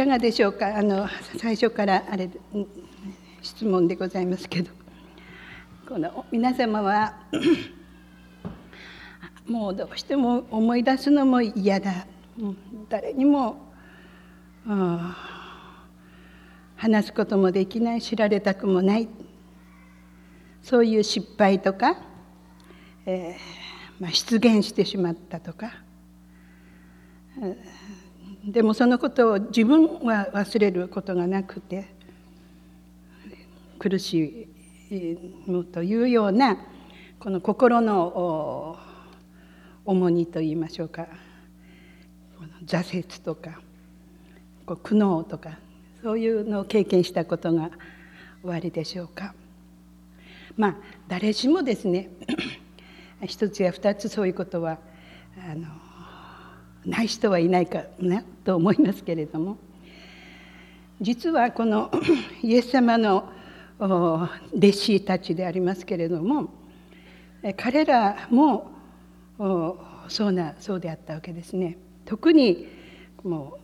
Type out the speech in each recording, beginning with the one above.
かがでしょうか？あの最初からあれ質問でございますけど。この皆様は もうどうしても思い出すのも嫌だ。誰にも、話すこともできない知られたくもない。そういう失敗とか、えーまあ、出現してしまったとか、でもそのことを自分は忘れることがなくて苦しむというようなこの心の重荷といいましょうか挫折とか苦悩とかそういうのを経験したことがおありでしょうか。まあ誰しもですね一つや二つそういうことはあのない人はいないかなと思いますけれども実はこの イエス様の弟子たちでありますけれども彼らもそうなそうであったわけですね。特にも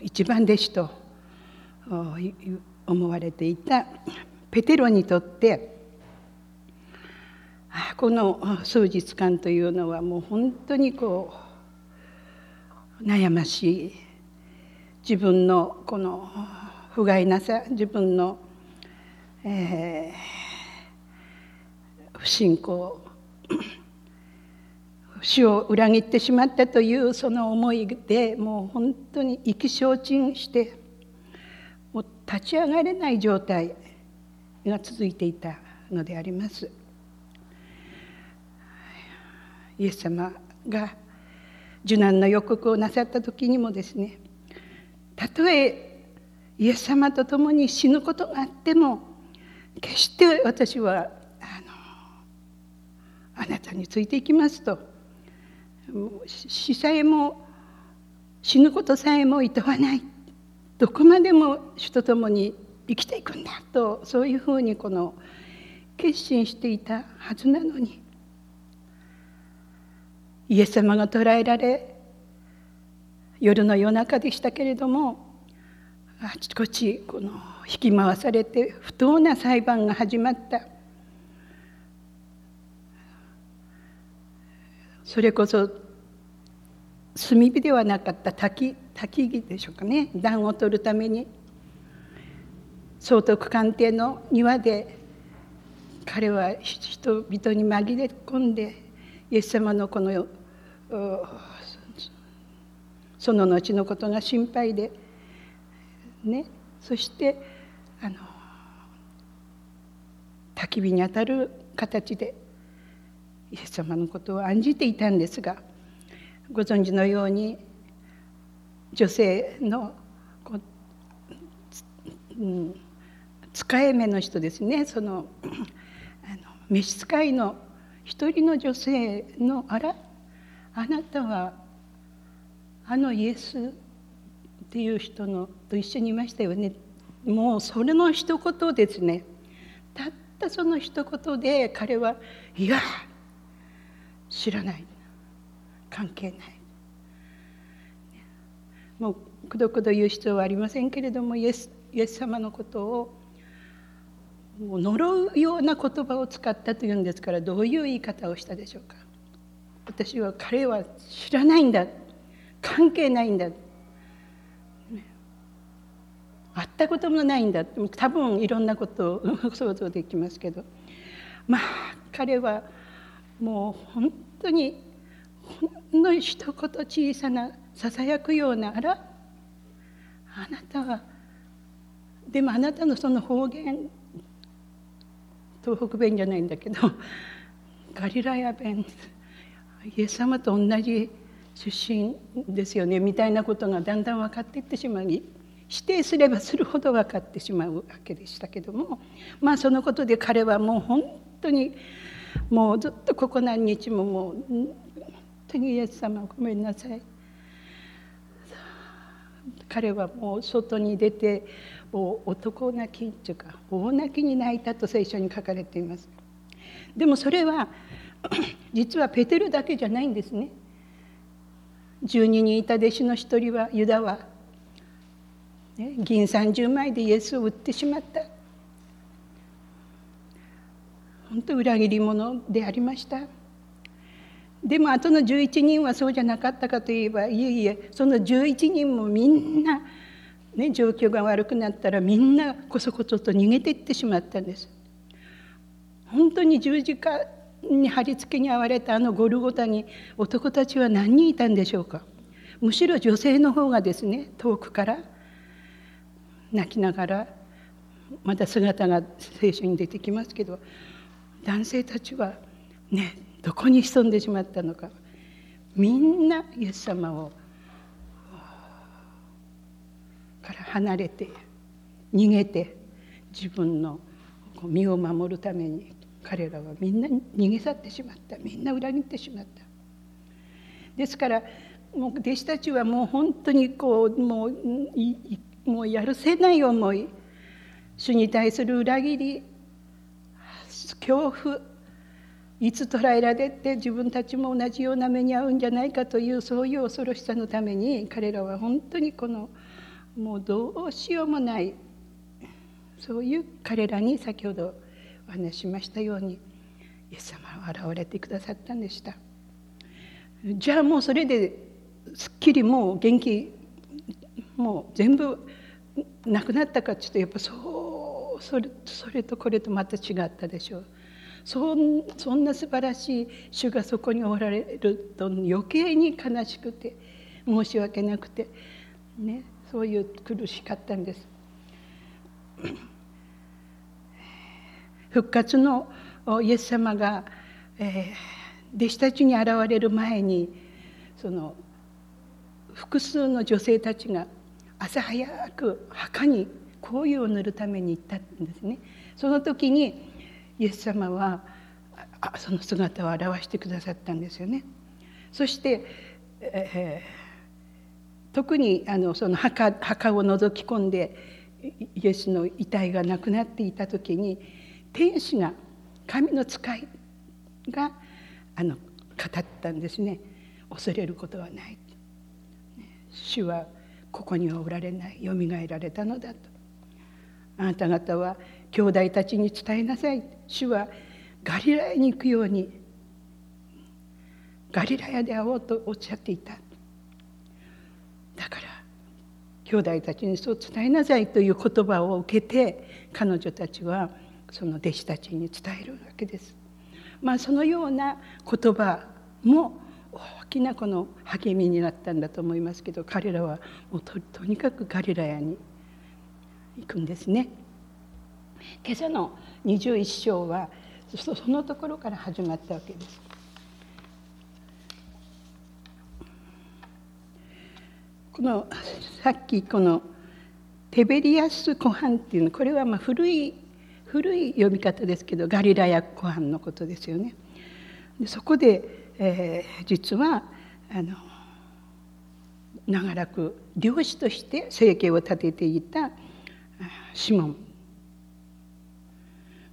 う一番弟子と思われていたペテロにとってこの数日間というのはもう本当にこう悩ましい自分のこの不甲斐なさ自分のえー、不信仰主を裏切ってしまったというその思いでもう本当に意気消沈してもう立ち上がれない状態が続いていたのであります。イエス様が受難の予告をなさった時にもですねたとえイエス様と共に死ぬことがあっても決して私はあのあなたについていきますと死さえも死ぬことさえもいとわないどこまでも主と共に生きていくんだとそういうふうにこの決心していたはずなのにイエス様が捕らえられ夜の夜中でしたけれどもあちこちこの引き回されて不当な裁判が始まった。それこそ炭火ではなかった焚き焚き木でしょうかね。暖を取るために総督官邸の庭で彼は人々に紛れ込んでイエス様のこのその後のことが心配でね。そしてあの焚き火にあたる形でイエス様のことを案じていたんですがご存知のように女性のこう、うん、使い目の人ですね。そのあの召使いの一人の女性のあらあなたはあのイエスっていう人のと一緒にいましたよね。もうそれの一言ですね。たったその一言で彼はいや知らない。関係ない。もうくどくど言う必要はありませんけれどもイエスイエス様のことをもう呪うような言葉を使ったというんですからどういう言い方をしたでしょうか？私は彼は知らないんだ。関係ないんだ。会ったこともないんだ。多分いろんなことを 想像できますけど。まあ彼はもう本当にほんの一言小さなささやくようなあらあなたはでもあなたのその方言東北弁じゃないんだけど ガリラヤ弁イエス様と同じ出身ですよねみたいなことがだんだん分かっていってしまい否定すればするほど分かってしまうわけでしたけどもまあそのことで彼はもう本当にもうずっとここ何日ももう本当にイエス様ごめんなさい。彼はもう外に出て男泣きっていうか大泣きに泣いたと聖書に書かれています。でもそれは 実はペテルだけじゃないんですね。12人いた弟子の一人はユダはね、銀30枚でイエスを売ってしまった。本当裏切り者でありました。でも後の11人はそうじゃなかったかといえばいえいえその11人もみんな、ね、状況が悪くなったらみんなこそこそと逃げていってしまったんです。本当に十字架に貼り付けに遭われたあのゴルゴタに男たちは何人いたんでしょうか。むしろ女性の方がですね遠くから泣きながらまた姿が聖書に出てきますけど男性たちはねどこに潜んでしまったのか。みんなイエス様をから離れて逃げて自分の身を守るために彼らはみんな逃げ去ってしまった。みんな裏切ってしまった。ですからもう弟子たちはもう本当にこうもうもうやるせない思い。主に対する裏切り恐怖。いつ捕らえられて自分たちも同じような目に遭うんじゃないかというそういう恐ろしさのために彼らは本当にこのもうどうしようもない。そういう彼らに先ほどお話しましたようにイエス様は現れてくださったんでした。じゃあもうそれですっきりもう元気もう全部なくなったかっていうとやっぱそうそれそれとこれとまた違ったでしょう。そんそんな素晴らしい主がそこにおられると余計に悲しくて申し訳なくてね。そういう苦しかったんです。復活のイエス様が、えー、弟子たちに現れる前にその複数の女性たちが朝早く墓に香油を塗るために行ったんですね。その時にイエス様はその姿を表してくださったんですよね。そして、えー、特にあのその墓墓を覗き込んでイエスの遺体がなくなっていた時に天使が神の使いがあの語ったんですね。恐れることはない。主はここにはおられない。よみがえられたのだと。あなた方は兄弟たちに伝えなさい。主はガリラヤに行くようにガリラヤで会おうとおっしゃっていた。だから兄弟たちにそう伝えなさいという言葉を受けて彼女たちはその弟子たちに伝えるわけです。まあ、そのような言葉も大きなこの励みになったんだと思いますけど彼らはもうとにかくガリラヤに行くんですね。今朝の21章はそのところから始まったわけです。このさっきこのテベリアス湖畔っていうのこれはま古い古い読み方ですけどガリラヤ湖畔のことですよね。でそこで、えー、実はあの長らく漁師として生計を立てていたシモン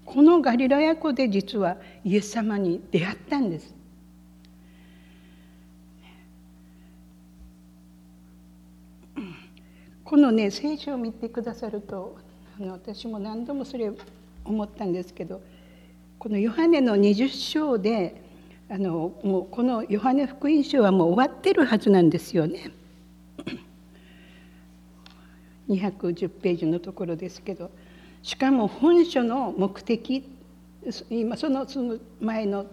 このガリラヤ湖で実はイエス様に出会ったんです。このね聖書を見てくださるとあの私も何度もそれ思ったんですけどこのヨハネの20章であのもうこのヨハネ福音書はもう終わってるはずなんですよね。210ページのところですけどしかも本書の目的今そのその前の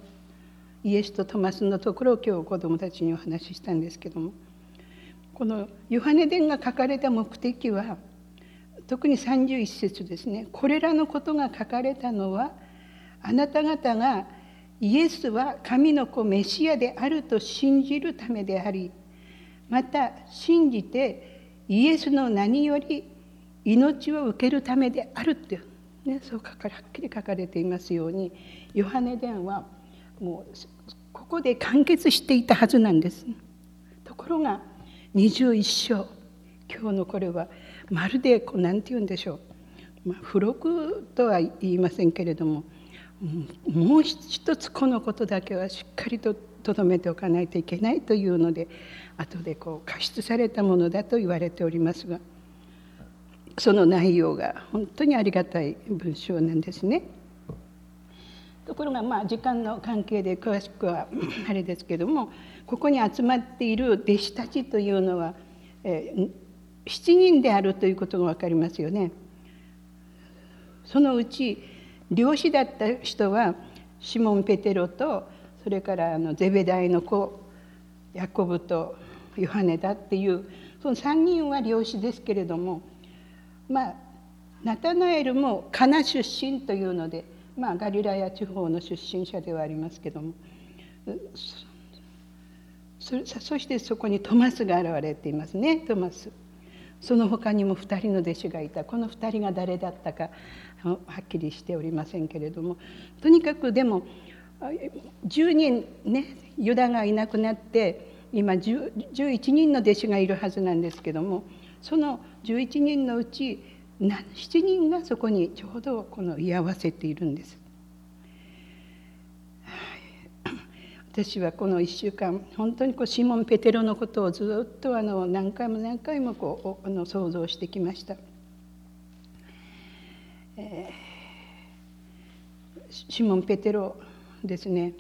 イエスとトマスのところを今日子どもたちにお話ししたんですけどもこのヨハネ伝が書かれた目的は特に31節ですねこれらのことが書かれたのはあなた方がイエスは神の子メシアであると信じるためでありまた信じてイエスの名により命を受けるためであるって、ね、そうかはっきり書かれていますようにヨハネ伝はもうここで完結していたはずなんです。ところが21章今日のこれはまるでこう何て言うんでしょう、まあ、付録とは言いませんけれどももう一つこのことだけはしっかりととどめておかないといけないというので後でこう加筆されたものだと言われておりますがその内容が本当にありがたい文章なんですね。ところがまあ時間の関係で詳しくはあれですけどもここに集まっている弟子たちというのは、えー、7人であるということが分かりますよね。そのうち漁師だった人はシモン・ペテロとそれからあのゼベダイの子ヤコブとヨハネだっていうその3人は漁師ですけれどもまあナタナエルもカナ出身というので、まあ、ガリラヤ地方の出身者ではありますけどもそそしてそこにトマスが現れていますねトマス。その他にも2人の弟子がいたこの2人が誰だったかはっきりしておりませんけれどもとにかくでも10人ねユダがいなくなって今11人の弟子がいるはずなんですけどもその11人のうち7人がそこにちょうどこの居合わせているんです。私はこの1週間本当にこうシモン・ペテロのことをずっとあの何回も何回もこうあの想像してきました。えー、シモン・ペテロですね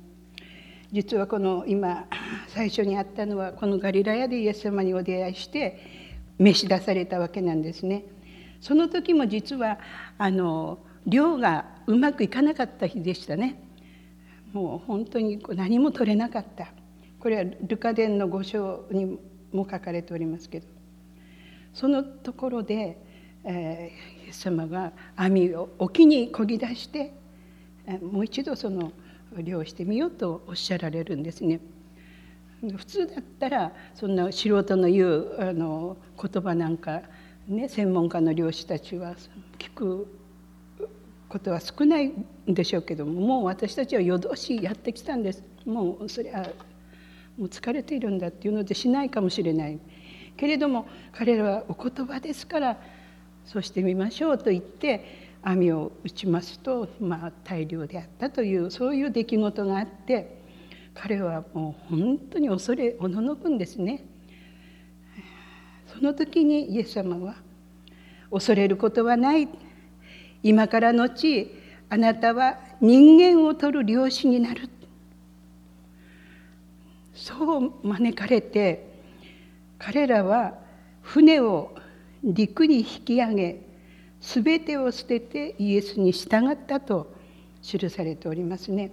実はこの今最初にあったのはこのガリラヤでイエス様にお出会いして召し出されたわけなんですね。その時も実はあの漁がうまくいかなかった日でしたね。もう本当に何も取れなかったこれはルカ伝の五章にも書かれておりますけどそのところで、えー、イエス様が網を沖にこぎ出してもう一度その漁してみようとおっしゃられるんですね。普通だったらそんな素人の言うあの言葉なんか、ね、専門家の漁師たちは聞くことは少ないんでしょうけどももう私たちは夜通しやってきたんです。もうそれはもう疲れているんだっていうのでしないかもしれない。けれども彼らはお言葉ですからそうしてみましょうと言って網を打ちますと、まあ、大量であったというそういう出来事があって彼はもう本当に恐れおののくんですね。その時にイエス様は「恐れることはない」今からのちあなたは人間を取る漁師になるそう招かれて彼らは船を陸に引き上げ全てを捨ててイエスに従ったと記されておりますね。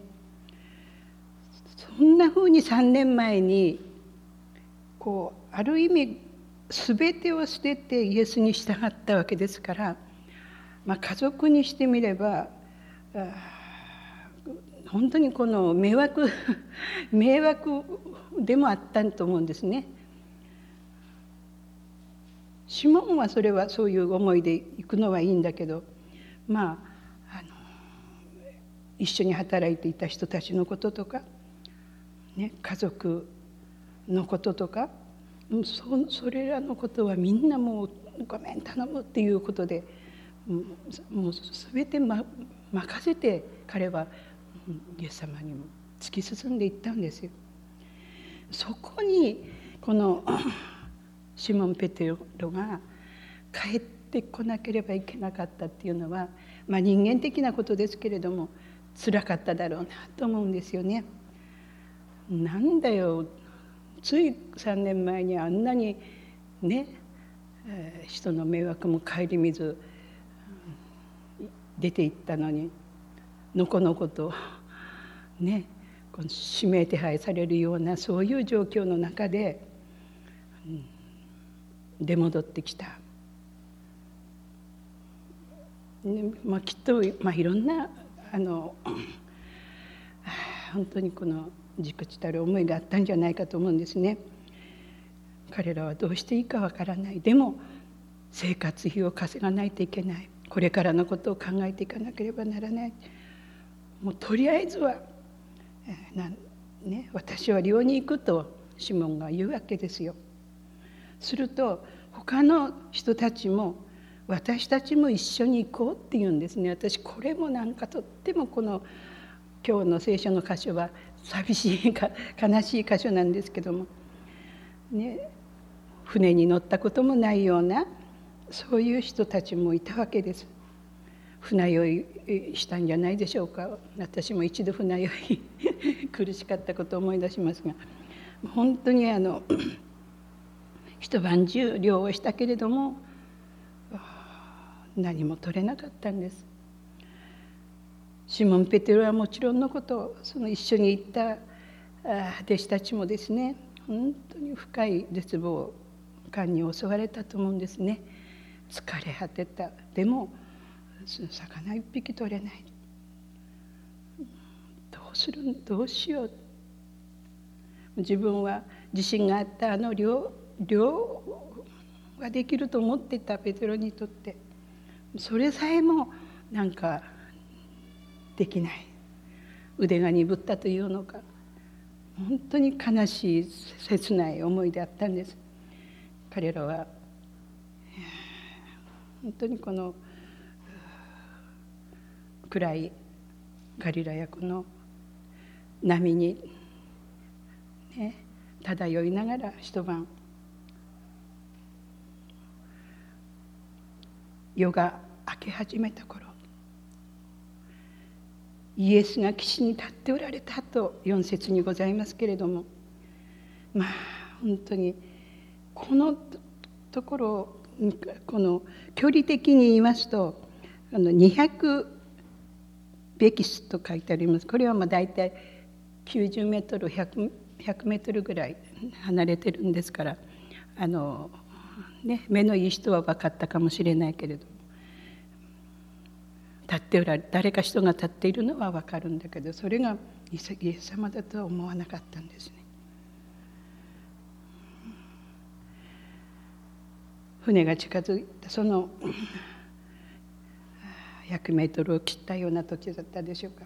そんなふうに3年前にこうある意味全てを捨ててイエスに従ったわけですからまあ、家族にしてみれば本当にこの迷惑 迷惑でもあったと思うんですね。シモンはそれはそういう思いで行くのはいいんだけどまああの一緒に働いていた人たちのこととか、ね、家族のこととかそそれらのことはみんなもうごめん頼むっていうことでもう全て、ま、任せて彼はイエス様にも突き進んでいったんですよ。そこにこの シモン・ペテロが帰ってこなければいけなかったっていうのは、まあ、人間的なことですけれども辛かっただろうなと思うんですよね。なんだよつい3年前にあんなにね、人の迷惑も顧みず出て行ったのにのこのことねこの指名手配されるようなそういう状況の中で、うん、出戻ってきた。ねまあ、きっと、まあ、いろんなあの 本当にこのじくちたる思いがあったんじゃないかと思うんですね。彼らはどうしていいかわからないでも生活費を稼がないといけないこれからのことを考えていかなければならない。もうとりあえずは、えーね、私は寮に行くとシモンが言うわけですよ。すると他の人たちも私たちも一緒に行こうって言うんですね。私これもなんかとってもこの今日の聖書の箇所は寂しいか悲しい箇所なんですけども、ね、船に乗ったこともないようなそういう人たちもいたわけです。船酔いしたんじゃないでしょうか。私も一度船酔い苦しかったことを思い出しますが。本当にあの一晩中漁をしたけれども何も取れなかったんです。シモン・ペテロはもちろんのことその一緒に行った弟子たちもですね本当に深い絶望感に襲われたと思うんですね。疲れ果てた。でも魚一匹取れない。どうするどうしよう。自分は自信があったあの漁漁ができると思っていたペテロにとって。それさえもなんかできない。腕が鈍ったというのか。本当に悲しい切ない思いであったんです。彼らは本当にこの暗いガリラヤ湖の波に、ね、漂いながら一晩夜が明け始めた頃イエスが岸に立っておられたと4節にございますけれどもまあ本当にこのところこの距離的に言いますとあの200ベキスと書いてありますこれはまあ大体90メートル 100, メートルぐらい離れてるんですからあの、ね、目のいい人は分かったかもしれないけれど立っておられ誰か人が立っているのは分かるんだけどそれがイエス様だとは思わなかったんですね。船が近づいたその 100メートルを切ったような土地だったでしょうか。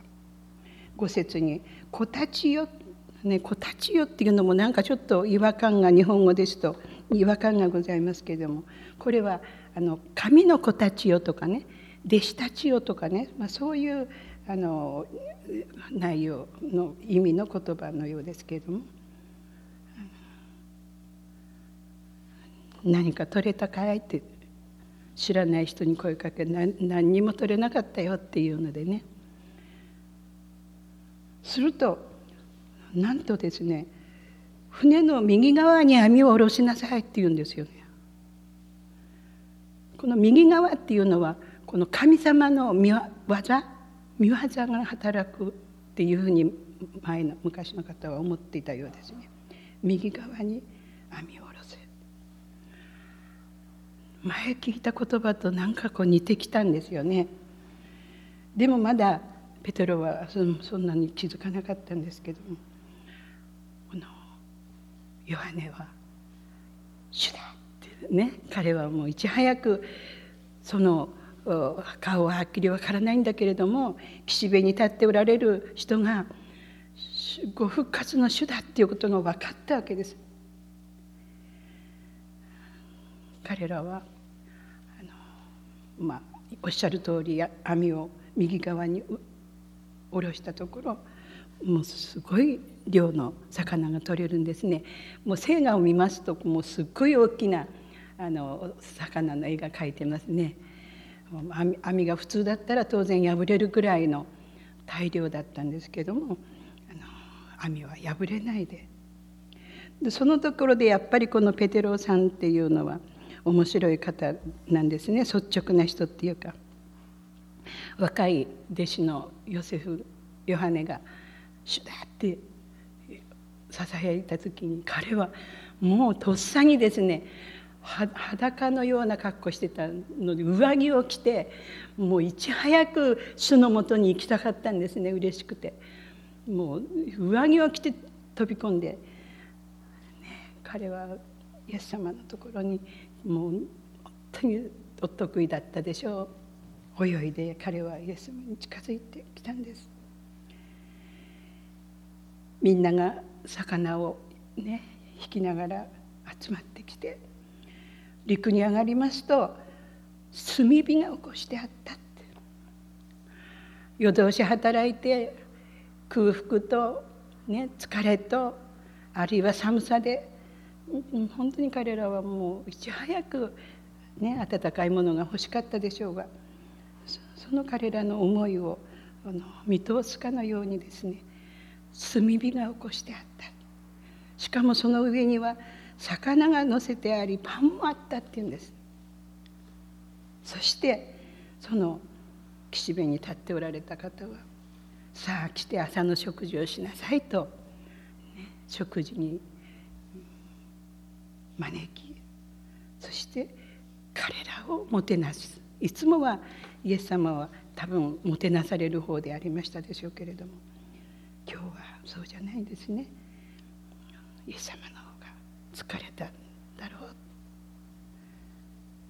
五節に「子たちよ」ね「子たちよ」っていうのもなんかちょっと違和感が日本語ですと違和感がございますけれどもこれはあの「神の子たちよ」とかね弟子たちよとかね、まあ、そういうあの内容の意味の言葉のようですけれども何か取れたかいって知らない人に声かけ何何にも取れなかったよっていうのでねするとなんとですね船の右側に網を下ろしなさいって言うんですよね。この右側っていうのはこの神様の見業見業が働くっていうふうに前の昔の方は思っていたようですね。右側に網を。前聞いた言葉と何かこう似てきたんですよね。でもまだペテロはそんなに気づかなかったんですけどもこのヨハネは「主だ!」ってね彼はもういち早くその顔ははっきりわからないんだけれども岸辺に立っておられる人がご復活の主だっていうことが分かったわけです。彼らはあの、まあ、おっしゃる通り網を右側に下ろしたところもうすごい量の魚が取れるんですね。もう星画を見ますともうすっごい大きなあの魚の絵が描いてますね。網が普通だったら当然破れるぐらいの大量だったんですけどもあの網は破れないででそのところでやっぱりこのペテロさんっていうのは面白い方なんですね率直な人っていうか若い弟子のヨセフ・ヨハネが「主だ!」ってささやいた時に彼はもうとっさにですね裸のような格好してたので上着を着てもういち早く主のもとに行きたかったんですね嬉しくてもう上着を着て飛び込んで、ね、彼はイエス様のところにもう本当にお得意だったでしょう。泳いで彼はイエス様に近づいてきたんです。みんなが魚をね引きながら集まってきて陸に上がりますと炭火が起こしてあったって。夜通し働いて空腹と、ね、疲れとあるいは寒さで本当に彼らはもういち早くね、温かいものが欲しかったでしょうがその彼らの思いをあの見通すかのようにですね炭火が起こしてあった。しかもその上には魚が乗せてありパンもあったっていうんです。そしてその岸辺に立っておられた方は「さあ来て朝の食事をしなさい」と、ね、食事に招きそして彼らをもてなす。いつもはイエス様は多分もてなされる方でありましたでしょうけれども今日はそうじゃないんですね。イエス様の方が疲れたんだろう。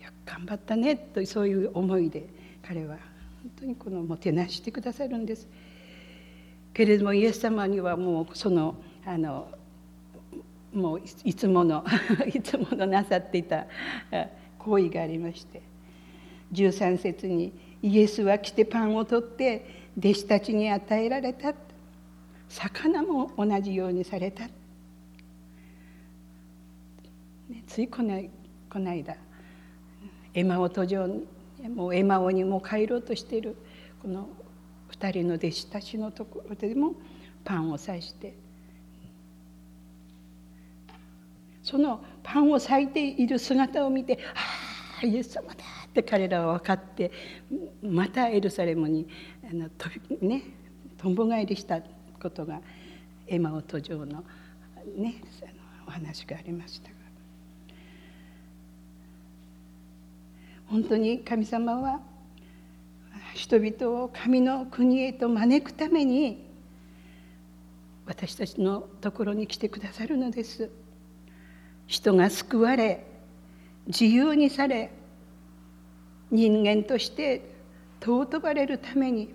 よく頑張ったね。とそういう思いで彼は本当にこのもてなしてくださるんです。けれどもイエス様にはもうそのあのもういつもの いつものなさっていた行為がありまして13節にイエスは来てパンを取って弟子たちに与えられた。魚も同じようにされた、ね、ついこのこの間エマオ途上にもうエマオにも帰ろうとしているこの2人の弟子たちのところでもパンを刺してそのパンを裂いている姿を見て「ああイエス様だ」って彼らは分かってまたエルサレムにあの飛びねとんぼ返りしたことがエマオ途上のねあのお話がありましたが本当に神様は人々を神の国へと招くために私たちのところに来てくださるのです。人が救われ自由にされ人間として尊ばれるために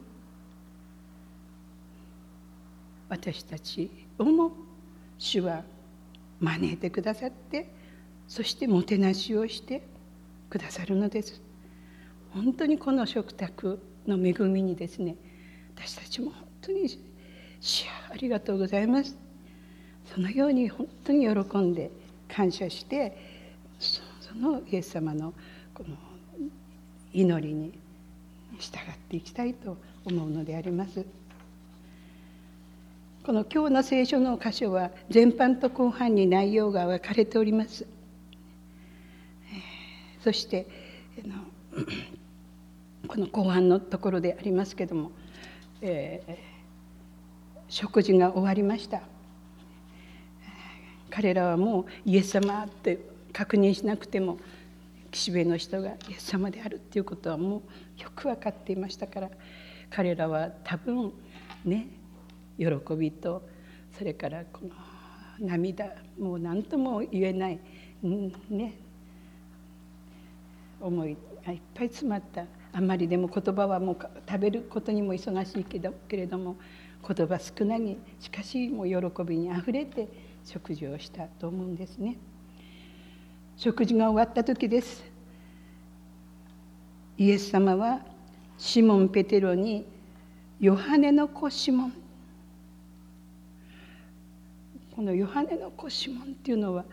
私たちをも主は招いてくださってそしてもてなしをしてくださるのです。本当にこの食卓の恵みにですね私たちも本当に「主ありがとうございます」そのように本当に喜んで感謝してそのイエス様のこの祈りに従っていきたいと思うのであります。この今日の聖書の箇所は前半と後半に内容が分かれております。そして この後半のところでありますけども、えー、食事が終わりました。彼らはもうイエス様って確認しなくても岸辺の人がイエス様であるっていうことはもうよく分かっていましたから彼らは多分ね喜びとそれからこの涙もう何とも言えないね。思いがいっぱい詰まった。あんまりでも言葉はもう食べることにも忙しいけどけれども言葉少なにしかしもう喜びにあふれて食事をしたと思うんですね。食事が終わった時です。イエス様はシモン・ペテロにヨハネの子シモン。このヨハネの子シモンっていうのは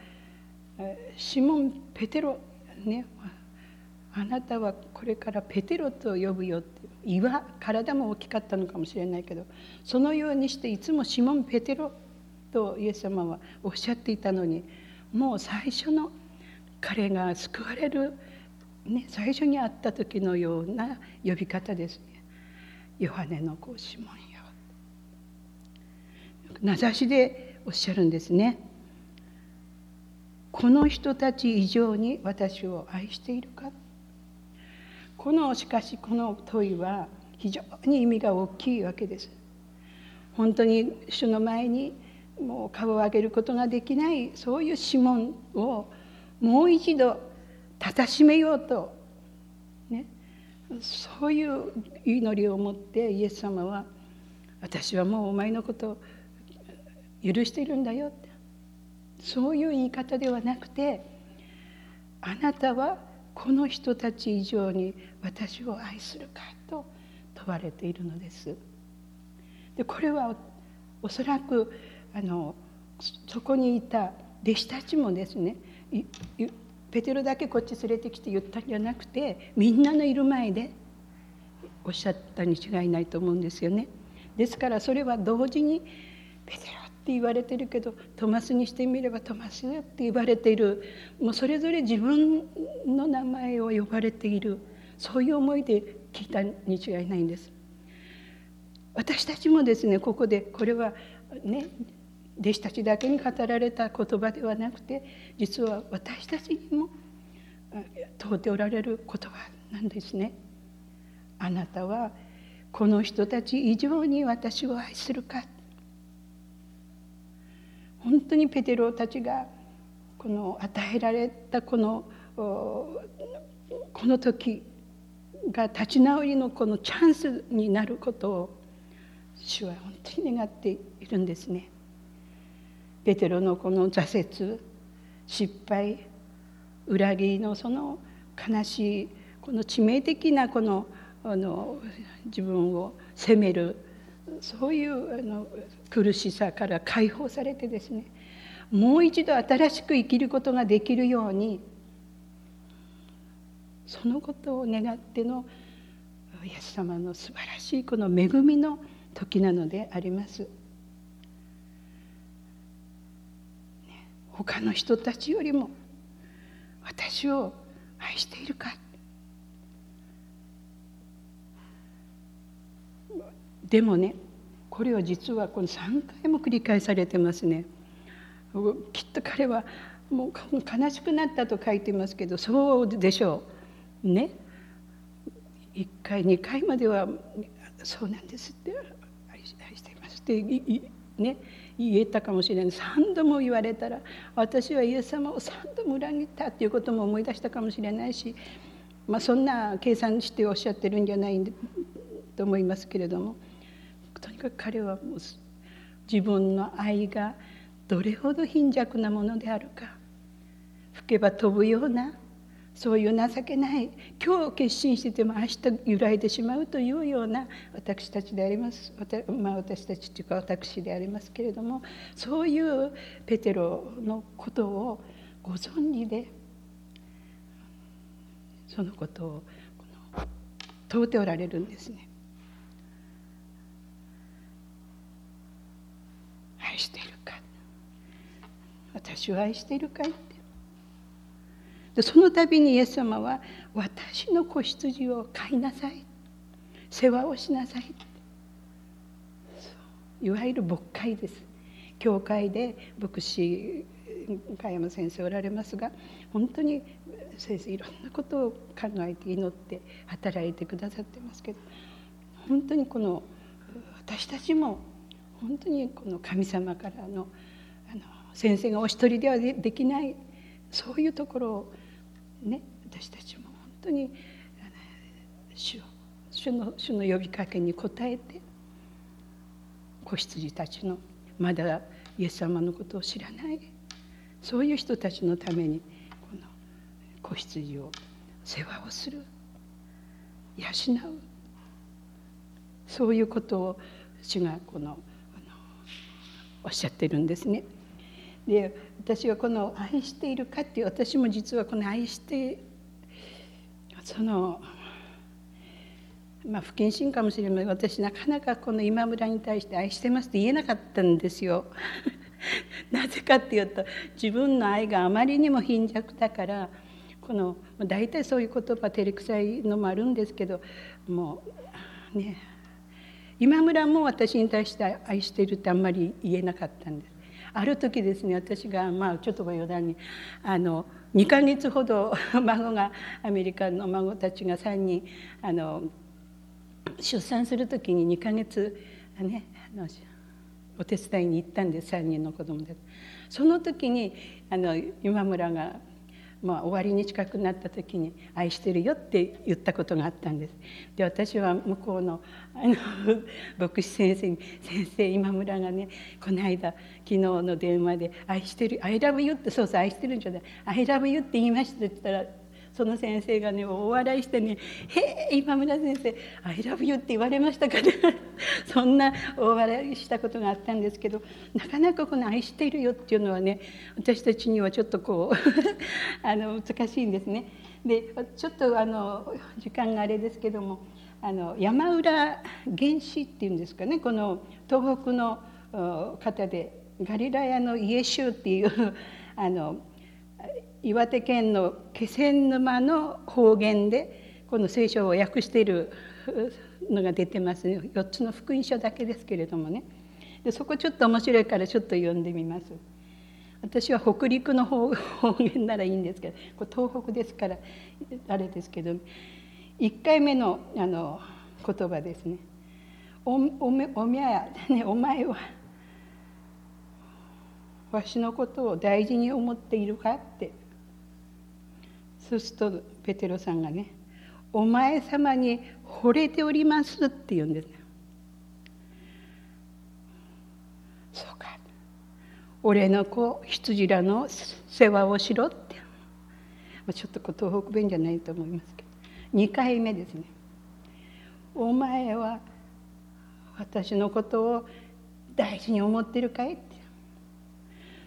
シモン・ペテロね。あなたはこれからペテロと呼ぶよって岩体も大きかったのかもしれないけどそのようにしていつもシモン・ペテロとイエス様はおっしゃっていたのにもう最初の彼が救われる、ね、最初に会った時のような呼び方ですね。ヨハネの子シモンよ。名指しでおっしゃるんですね。この人たち以上に私を愛しているかこのしかしこの問いは非常に意味が大きいわけです。本当に主の前にもう顔を上げることができないそういう指紋をもう一度たたしめようと、ね、そういう祈りを持ってイエス様は「私はもうお前のことを許しているんだよ」ってそういう言い方ではなくて「あなたはこの人たち以上に私を愛するか」と問われているのです。でこれはおそらくあのそこにいた弟子たちもですねペテロだけこっち連れてきて言ったんじゃなくてみんなのいる前でおっしゃったに違いないと思うんですよね。ですからそれは同時に「ペテロ」って言われてるけどトマスにしてみれば「トマス」って言われているもうそれぞれ自分の名前を呼ばれているそういう思いで聞いたに違いないんです。私たちもですねここでこれはね弟子たちだけに語られた言葉ではなくて実は私たちにも問うておられる言葉なんですね。あなたはこの人たち以上に私を愛するか本当にペテロたちがこの与えられたこのこの時が立ち直りのこのチャンスになることを主は本当に願っているんですね。ペテロのこの挫折失敗裏切りのその悲しいこの致命的なこのあの自分を責めるそういうあの苦しさから解放されてですねもう一度新しく生きることができるようにそのことを願ってのイエス様の素晴らしいこの恵みの時なのであります。他の人たちよりも私を愛しているか。でもねこれは実はこの3回も繰り返されてますね。きっと彼はもう悲しくなったと書いてますけどそうでしょうね。1回2回までは「そうなんです」って「愛しています」ってね。言えたかもしれない3度も言われたら私はイエス様を3度も裏切ったっていうことも思い出したかもしれないし、まあ、そんな計算しておっしゃってるんじゃないと思いますけれども。とにかく彼はもう自分の愛がどれほど貧弱なものであるか吹けば飛ぶようなそういう情けない今日決心してても明日揺らいでしまうというような私たちであります、まあ、私たちというか私でありますけれどもそういうペテロのことをご存知でそのことを問うておられるんですね。愛しているか。私を愛しているか。いでその度にイエス様は私の子羊を飼いなさい世話をしなさいいわゆる牧会です。教会で牧師加山先生おられますが本当に先生いろんなことを考えて祈って働いてくださってますけど本当にこの私たちも本当にこの神様からのあの先生がお一人ではできないそういうところをね私たちも本当に主主の主の呼びかけに応えて子羊たちのまだイエス様のことを知らないそういう人たちのためにこの子羊を世話をする養うそういうことを主がこのおっしゃってるんですね。で私はこの「愛しているか」っていう私も実はこの「愛して」そのまあ不謹慎かもしれない私なかなかこの今村に対して「愛してます」って言えなかったんですよ。なぜかっていうと自分の愛があまりにも貧弱だからこの大体そういう言葉照れくさいのもあるんですけどもうね今村も私に対して愛しているってあんまり言えなかったんです。ある時ですね私がまあちょっとご余談にあの2か月ほど 孫がアメリカの孫たちが3人あの出産する時に2か月ねあのお手伝いに行ったんです3人の子供でその時にあの今村がまあ、終わりに近くなった時に「愛してるよ」って言ったことがあったんです。で私は向こうの あの 牧師先生に「先生今村がねこの間昨日の電話で「愛してる I love you」ってそうそう愛してるんじゃない「I love you」って言いましたって言ったらその先生がね大笑いしてね「へえ今村先生 I love you」って言われましたから そんな大笑いしたことがあったんですけどなかなかこの「愛しているよ」っていうのはね私たちにはちょっとこう あの難しいんですね。でちょっとあの時間があれですけどもあの山浦原始っていうんですかねこの東北の方でガリラヤの家州っていう あの岩手県の気仙沼の方言でこの聖書を訳しているのが出てますね4つの福音書だけですけれどもねでそこちょっと面白いからちょっと読んでみます。私は北陸の方 言ならいいんですけどこれ東北ですからあれですけど1回目のあの言葉ですね「おおめおみゃや、ね、お前はわしのことを大事に思っているか?」ってそうするとペテロさんがね「お前様に惚れております」って言うんですそうか俺の子羊らの世話をしろって。ちょっと東北弁じゃないと思いますけど。2回目ですね「お前は私のことを大事に思ってるかい?」って。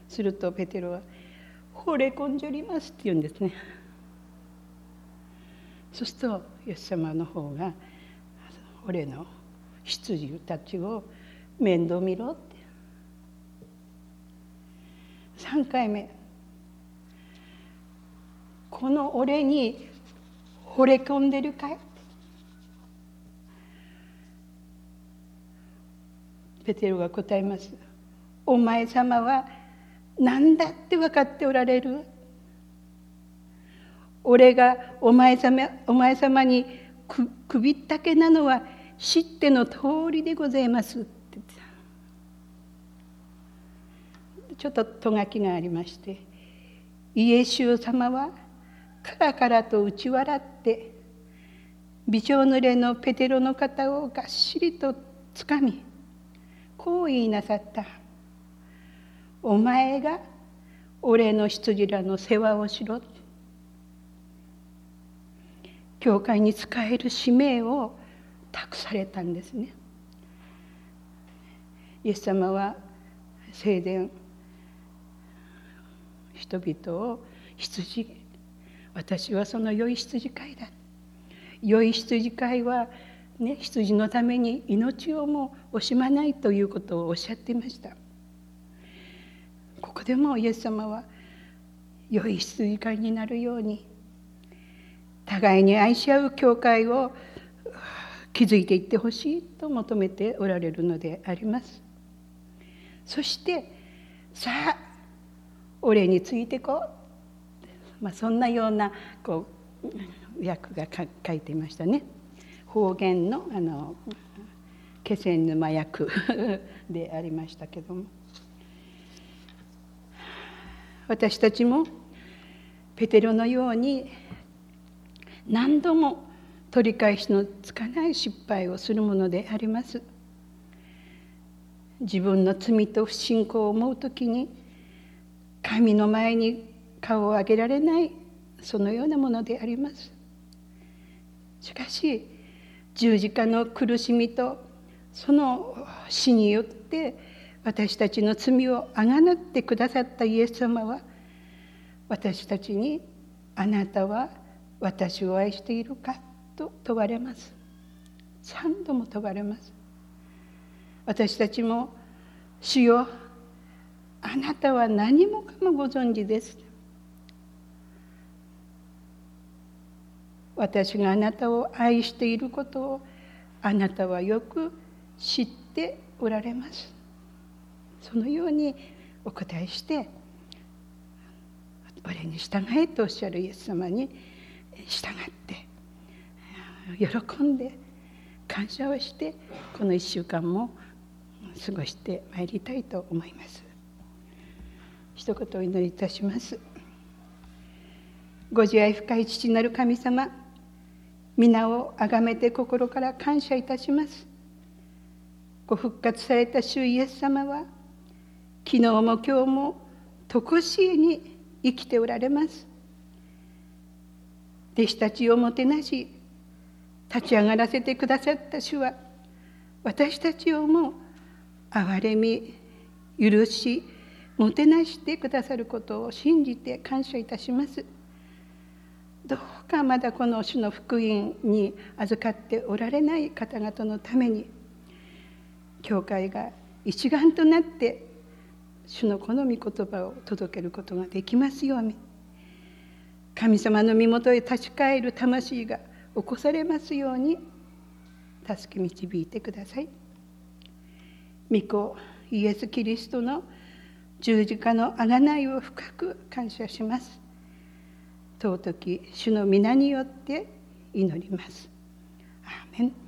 するとペテロは「惚れ込んじょります」って言うんですね。そうするとイエス様の方が「俺の羊たちを面倒見ろ」って3回目「この俺に惚れ込んでるかい?」ペテロが答えます。お前様は何だって分かっておられる？俺がお前様お前様にく首ったけなのは知っての通りでございます。ってちょっととがきがありましてイエス様はカラカラと打ち笑って微笑濡れのペテロの肩をがっしりとつかみこう言いなさった「お前が俺の羊らの世話をしろ」って教会に仕える使命を託されたんですね。イエス様は聖殿人々を羊私はその良い羊飼いだ良い羊飼いは、ね、羊のために命をも惜しまないということをおっしゃっていましたここでもイエス様は良い羊飼いになるように互いに愛し合う教会を築いていってほしいと求めておられるのであります。そしてさあ俺についてこう、まあ、そんなようなこう訳が書いていましたね。方言のあの気仙沼訳 でありましたけども。私たちもペテロのように何度も取り返しのつかない失敗をするものであります。自分の罪と不信仰を思う時に神の前に顔を上げられないそのようなものであります。しかし十字架の苦しみとその死によって私たちの罪をあがなってくださったイエス様は私たちに「あなたは私を愛しているかと問われます。3度も問われます。私たちも主よあなたは何もかもご存知です。私があなたを愛していることをあなたはよく知っておられます。そのようにお答えして俺に従えとおっしゃるイエス様に従って喜んで感謝をしてこの1週間も過ごしてまいりたいと思います。一言お祈りいたします。ご自愛深い父なる神様皆をあがめて心から感謝いたします。ご復活された主イエス様は昨日も今日も常しえに生きておられます。弟子たちをもてなし立ち上がらせてくださった主は私たちをも憐れみ許しもてなしてくださることを信じて感謝いたします。どうかまだこの主の福音に預かっておられない方々のために教会が一丸となって主のこの御言葉を届けることができますように神様の身元へ立ち返る魂が起こされますように助け導いてください。御子イエス・キリストの十字架の贖いを深く感謝します。尊き主の皆によって祈ります。アーメン